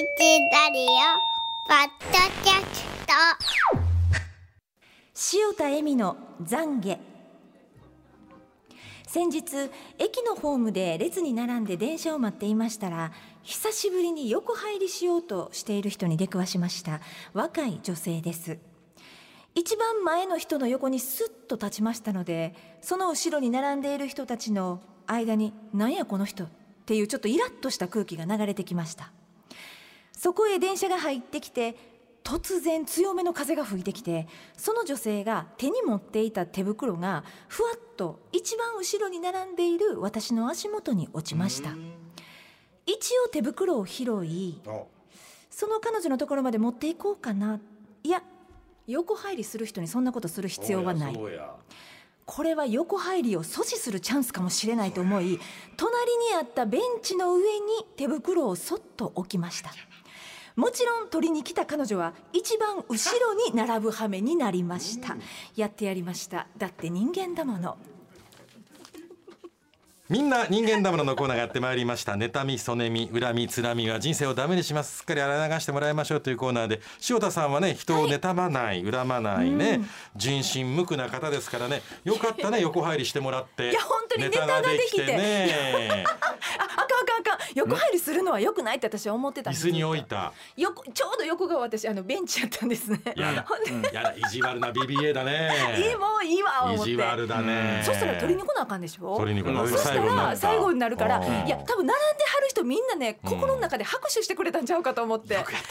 ラリオポッドキャスト。塩田恵美の懺悔。先日駅のホームで列に並んで電車を待っていましたら久しぶりに横入りしようとしている人に出くわしました。若い女性です。一番前の人の横にスッと立ちましたのでその後ろに並んでいる人たちの間に「何やこの人」っていうちょっとイラッとした空気が流れてきました。そこへ電車が入ってきて突然強めの風が吹いてきてその女性が手に持っていた手袋がふわっと一番後ろに並んでいる私の足元に落ちました。一応手袋を拾いその彼女のところまで持っていこうかな。いや横入りする人にそんなことする必要はない。これは横入りを阻止するチャンスかもしれないと思い隣にあったベンチの上に手袋をそっと置きましたもちろん取りに来た彼女は一番後ろに並ぶ羽目になりました。やってやりました。だって人間だもの。みんな人間ダムのコーナーがやってまいりました。妬みそねみ恨みつらみは人生をダメにします。すっかり洗い流してもらいましょうというコーナーで。塩田さんはね人を妬まない、恨まないね、純真無垢な方ですからね。よかったね。横入りしてもらって。いや本当にネタができて。ね。あ 横入りするのは良くないって私は思ってたんです。椅子に置いた横ちょうど横が私あのベンチやったんですね。やだ。やだ。意地悪な BBA だね。いいもういいわ思って。意地悪だね。そしたら取りに来なあかんでしょ？取りに来なそした最後になった。ら最後になるからいや多分並んではる人みんなね心の中で拍手してくれたんちゃうかと思って。よよくやっ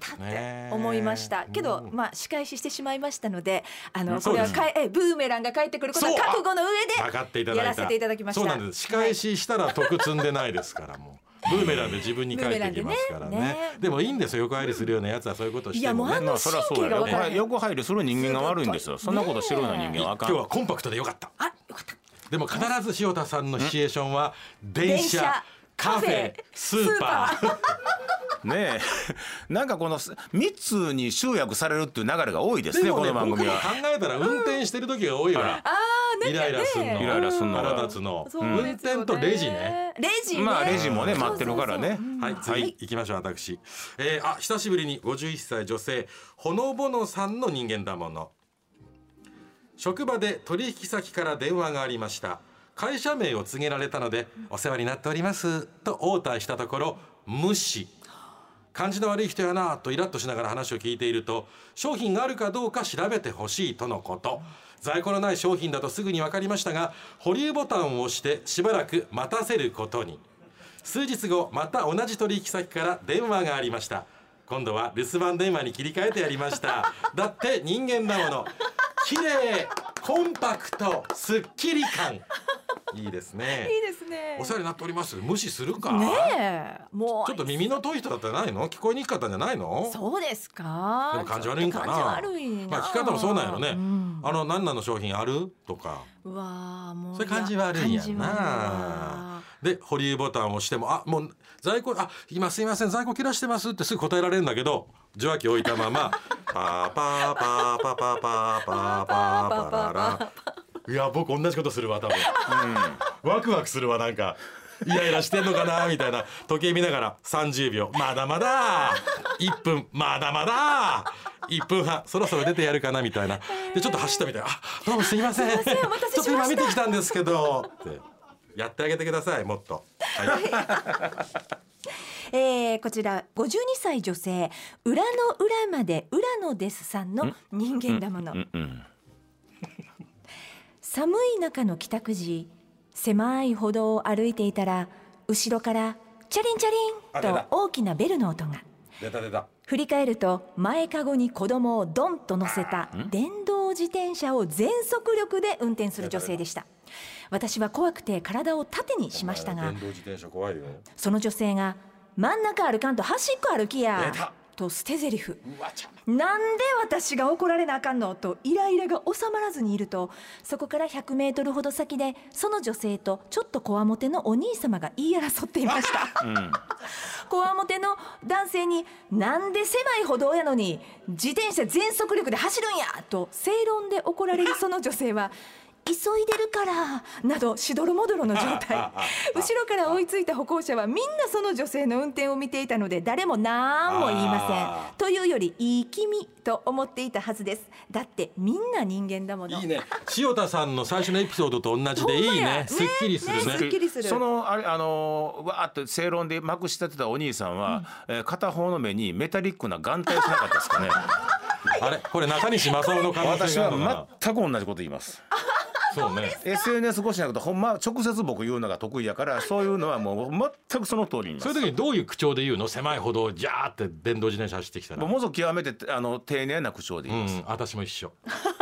たっねて思いました。けどうん。まあ仕返ししてしまいましたのであのこれはかええブーメランが帰ってくること覚悟の上でやらせていただきました。そうなんです。仕返ししたら得積んでないですからもうブーメランで自分に返ってきますからね。ね。ね。でもいいんですよ横入りするようなやつはそういうことしてもね。いやもうあのまあそりゃそうや神経が分からへん横入りする人間が悪いんですよそんなことしてるような人間はあかん今日はコンパクトでよかった。あよかった。でも必ず塩田さんのシチュエーションは電車電車カフェスーパー。ねえ。なんかこの3つに集約されるっていう流れが多いですねでもねこの番組僕も考は。えたら運転してる時が多いわ。あーなんイライラすんの。イライラすんの。腹立つの。運転とレジね。レジね。まあレジもね待ってるからね。はい、次行きましょう私、えー、あ久しぶりに51歳女性ほのぼのさんの人間だもの。職場で取引先から電話がありました。会社名を告げられたのでお世話になっております。と応対したところ無視感じの悪い人やなとイラッとしながら話を聞いていると商品があるかどうか調べてほしいとのこと。在庫のない商品だとすぐに分かりましたが保留ボタンを押してしばらく待たせることに。数日後また同じ取引先から電話がありました。今度は留守番電話に切り替えてやりました。だって人間だもの。綺麗コンパクトすっきり感。いいですね。いいですね。お世話になっております。無視するか、ねえ。もうちょっと耳の遠い人だったらないの？聞こえにくかったんじゃないの？そうですか。でも感じ悪いんかな？まあ聞き方もそうなんやろね、うん。あの何なの商品ある？とか。うわあもうそれ感じ悪いやな。わ。で保留ボタンを押してもあもう在庫あ今すいません在庫切らしてますってすぐ答えられるんだけど受話器置いたままパーパーパーパーパーパーパーパーパララいや僕同じことするわ多分、ワクワクするわなんか。イライラしてんのかなみたいな。時計見ながら30秒。まだまだ。1分。まだまだ。1分半。そろそろ出てやるかなみたいな。でちょっと走ったみたいな。あどうもすいません。すいませんお待たせしました。ちょっと今見てきたんですけどって。やってあげてくださいもっと、はい、えー、こちら52歳女性裏の裏まで裏のですさんの人間だもの、うんうん寒い中の帰宅時狭い歩道を歩いていたら後ろからチャリンチャリンと大きなベルの音が。出た出た。振り返ると前かごに子供をドンと乗せた電動自転車を全速力で運転する女性でした。私は怖くて体を縦にしましたが電動自転車怖いよ。その女性が「真ん中歩かんと端っこ歩きや出た」と捨て台詞。なんで私が怒られなあかんの？とイライラが収まらずにいるとそこから100メートルほど先でその女性とちょっとこわもてのお兄様が言い争っていました。こわもての男性に「なんで狭い歩道やのに自転車全速力で走るんや!」と正論で怒られるその女性は急いでるからなどしどろもどろの状態。後ろから追いついた歩行者はみんなその女性の運転を見ていたので誰も何も言いませんというよりいい気味と思っていたはずですだってみんな人間だものいいね塩田さんの最初のエピソードと同じでいいねすっきりするねねすっきりするそのあれあのわーっと正論でまくし立てたお兄さんは、えー片方の目にメタリックな眼帯しなかったですかねあれこれ中西正夫の可能性があるのかは全く同じこと言いますそうね。SNS 越しじゃなくてほんま直接僕言うのが得意やからそういうのはもう全くその通りにそういう時にどういう口調で言うの？狭い歩道をジャーって電動自転車走ってきたら。もうもぞ極めてあの丁寧な口調でう言います、ん私も一緒。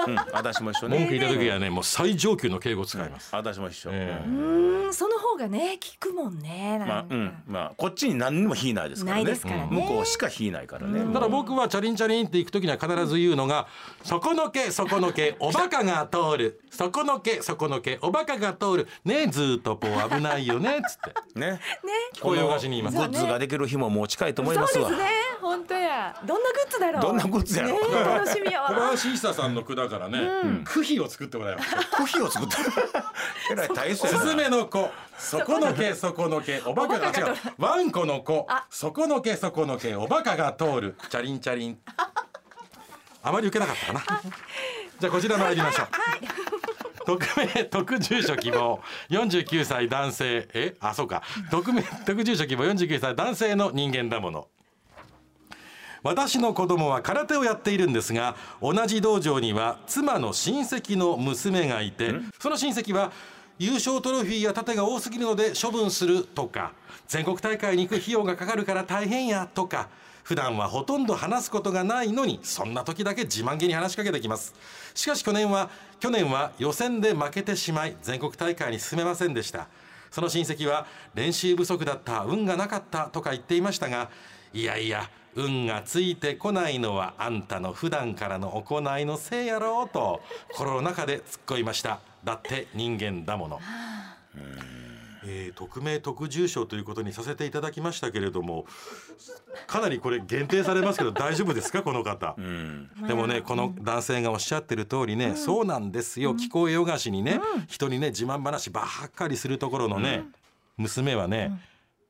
うん私も一緒文句ね言った時はねもう最上級の敬語使います。私も一緒、ええ。うんその方がね効くもんねまあうん。まあこっちに何にも火ないですからね。ないですからね。向こうしか火ないからね、ただ僕はチャリンチャリンって行く時には必ず言うのが「そこのけそこのけおバカが通る。そこのけそこのけおバカが通る。ねえずーっとこう危ないよね」っつって。ね。こういうお菓子に言います。グッズができる日ももう近いと思いますわ。そうですね。本当や。どんなグッズだろう。どんなグッズやろねえ楽しみや小わ林久さんの句だからね。句碑を作ってもらいましたコーヒーを作って えらい大層やな。スズメの子そこのけそこのけおバカが違う。ワンコの子。このけそこのけおバカが通る。チャリンチャリン。あまり受けなかったかな。じゃあこちら参りましょう。匿名特住所希望。49歳男性。え？あそうか。匿名特住所希望。49歳男性の人間だもの。私の子供は空手をやっているんですが同じ道場には妻の親戚の娘がいてその親戚は優勝トロフィーや盾が多すぎるので処分するとか全国大会に行く費用がかかるから大変やとか普段はほとんど話すことがないのにそんな時だけ自慢げに話しかけてきます。しかし去年は去年は予選で負けてしまい全国大会に進めませんでした。その親戚は練習不足だった運がなかったとか言っていましたがいやいや運がついてこないのはあんたの普段からの行いのせいやろうと心の中で突っ込みました。だって人間だもの。えー匿名特住所ということにさせていただきましたけれどもかなりこれ限定されますけど 大丈夫ですか？この方、でもねこの男性がおっしゃってる通りね、そうなんですよ。聞こえよがしにね、人にね自慢話ばっかりするところのね、娘はね、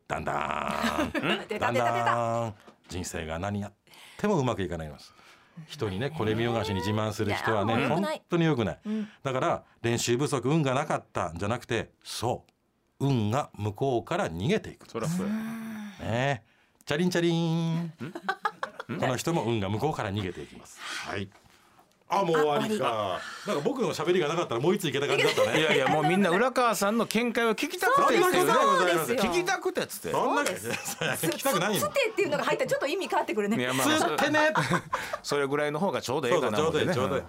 だんだん 出だんだん人生が何やってもうまくいかないます。人にねこれ見よがしに自慢する人はいね本当に良くない、だから練習不足運がなかったんじゃなくてそう運が向こうから逃げていく。そりゃそうや。ね。チャリンチャリン。この人も運が向こうから逃げていきます。はい。あもう終わりか。なんか僕の喋りがなかったらもう一ついけた感じだったね。いやいや もうみんな浦川さんの見解を聞きたくてっていうねそうですよ。聞きたくてっつって。そんなそうです。聞きたくないよつてっていうのが入ったらちょっと意味変わってくるねいやまあつってねそれぐらいの方がちょうどええかそうだちょうな思ってねどいいちょうどいい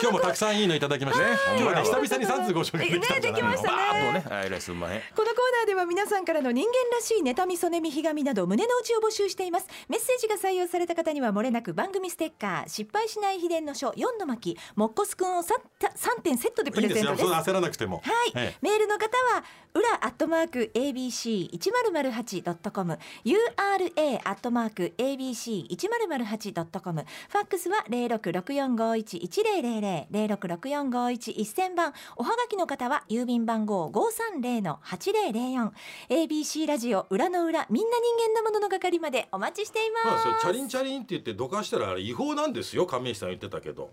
今日もたくさんいいのいただきましたね。今日はね久々に3通ご紹介できたんじゃないのねできましたバーッとね。あえらいすんまへんこのコーナーでは皆さんからの人間らしい妬み、そねみ、ひがみなど胸の内を募集しています。メッセージが採用された方にはもれなく番組ステッカー、失敗しない秘伝の書4の巻、もっこすくんを 3, 3点セットでプレゼントです。よそう焦らなくてもはい、ええメールの方は裏アットマーク ABC 一0 0 8ドットコム。URA アットマーク ABC 一0 0 8ドットコム。ファックスは零六六四五一一零零零零六六四五一一千番おはがきの方は郵便番号五三零の八零零四 ABC ラジオ裏の裏みんな人間のものの係までお待ちしています。まあそれチャリンチャリンって言ってどかしたらあれ違法なんですよ亀井さん言ってたけど